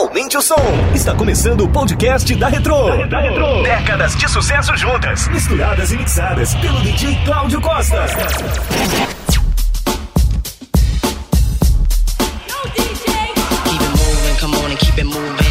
Aumente o som. Está começando o podcast da Retro. Da, da Retro. Décadas de sucesso juntas, misturadas e mixadas pelo DJ Cláudio Costa. keep it moving.